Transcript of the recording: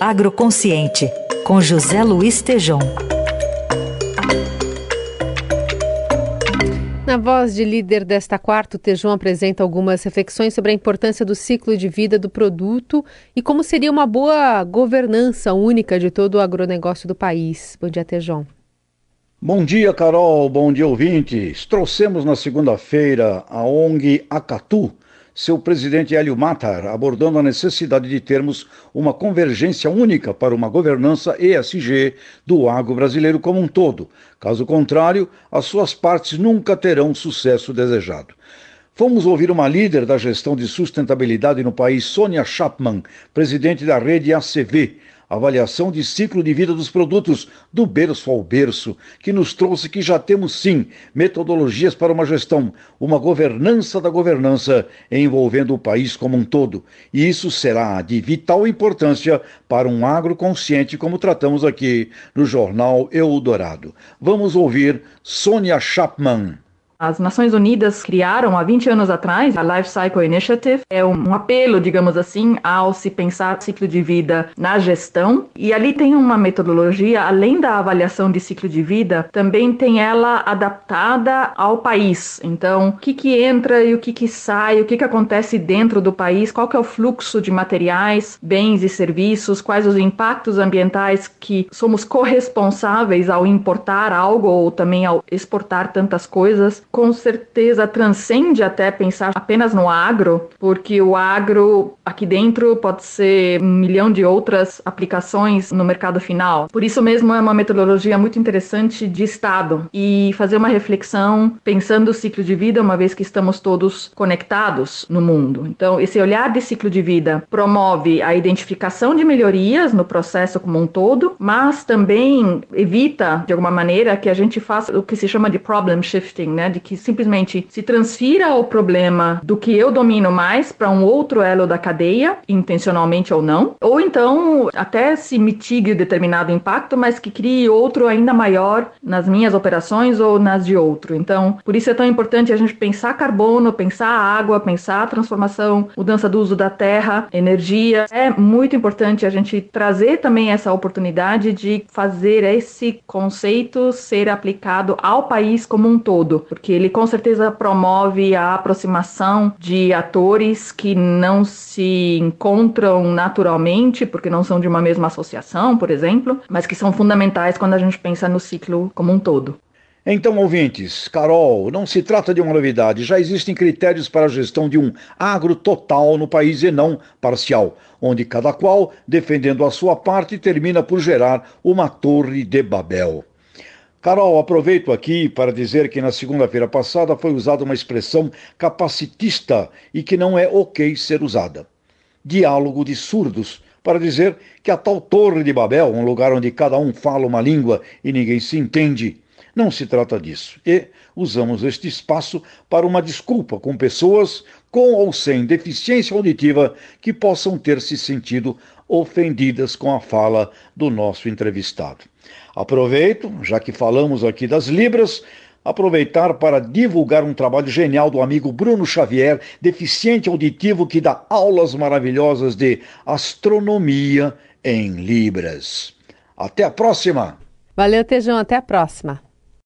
Agroconsciente, com José Luiz Tejom. Na voz de líder desta quarta, o Tejão apresenta algumas reflexões sobre a importância do ciclo de vida do produto e como seria uma boa governança única de todo o agronegócio do país. Bom dia, Tejão. Bom dia, Carol. Bom dia, ouvintes. Trouxemos na segunda-feira a ONG Acatu, seu presidente Hélio Matar, abordando a necessidade de termos uma convergência única para uma governança ESG do agro brasileiro como um todo. Caso contrário, as suas partes nunca terão o sucesso desejado. Fomos ouvir uma líder da gestão de sustentabilidade no país, Sônia Chapman, presidente da rede ACV, avaliação de ciclo de vida dos produtos do berço ao berço, que nos trouxe que já temos sim metodologias para uma gestão, uma governança da governança envolvendo o país como um todo. E isso será de vital importância para um agro consciente, como tratamos aqui no jornal Eldorado. Vamos ouvir Sônia Chapman. As Nações Unidas criaram há 20 anos atrás a Life Cycle Initiative. É um apelo, digamos assim, ao se pensar ciclo de vida na gestão. E ali tem uma metodologia, além da avaliação de ciclo de vida, também tem ela adaptada ao país. Então, o que, que entra e o que, que sai, o que, que acontece dentro do país, qual que é o fluxo de materiais, bens e serviços, quais os impactos ambientais que somos corresponsáveis ao importar algo ou também ao exportar tantas coisas com certeza transcende até pensar apenas no agro, porque o agro aqui dentro pode ser um milhão de outras aplicações no mercado final. Por isso mesmo é uma metodologia muito interessante de Estado e fazer uma reflexão pensando o ciclo de vida, uma vez que estamos todos conectados no mundo. Então, esse olhar de ciclo de vida promove a identificação de melhorias no processo como um todo, mas também evita, de alguma maneira, que a gente faça o que se chama de problem shifting, né? de que simplesmente se transfira o problema do que eu domino mais para um outro elo da cadeia, intencionalmente ou não, ou então até se mitigue determinado impacto, mas que crie outro ainda maior nas minhas operações ou nas de outro. Então, por isso é tão importante a gente pensar carbono, pensar água, pensar transformação, mudança do uso da terra, energia. É muito importante a gente trazer também essa oportunidade de fazer esse conceito ser aplicado ao país como um todo, porque que ele com certeza promove a aproximação de atores que não se encontram naturalmente, porque não são de uma mesma associação, por exemplo, mas que são fundamentais quando a gente pensa no ciclo como um todo. Então, ouvintes, Carol, não se trata de uma novidade. Já existem critérios para a gestão de um agro total no país e não parcial, onde cada qual, defendendo a sua parte, termina por gerar uma torre de Babel. Carol, aproveito aqui para dizer que na segunda-feira passada foi usada uma expressão capacitista e que não é ok ser usada. Diálogo de surdos, para dizer que a tal Torre de Babel, um lugar onde cada um fala uma língua e ninguém se entende, não se trata disso. E usamos este espaço para uma desculpa com pessoas com ou sem deficiência auditiva que possam ter se sentido ofendidas com a fala do nosso entrevistado. Aproveito, já que falamos aqui das Libras, aproveitar para divulgar um trabalho genial do amigo Bruno Xavier, deficiente auditivo, que dá aulas maravilhosas de astronomia em Libras. Até a próxima! Valeu, Tejão, até a próxima.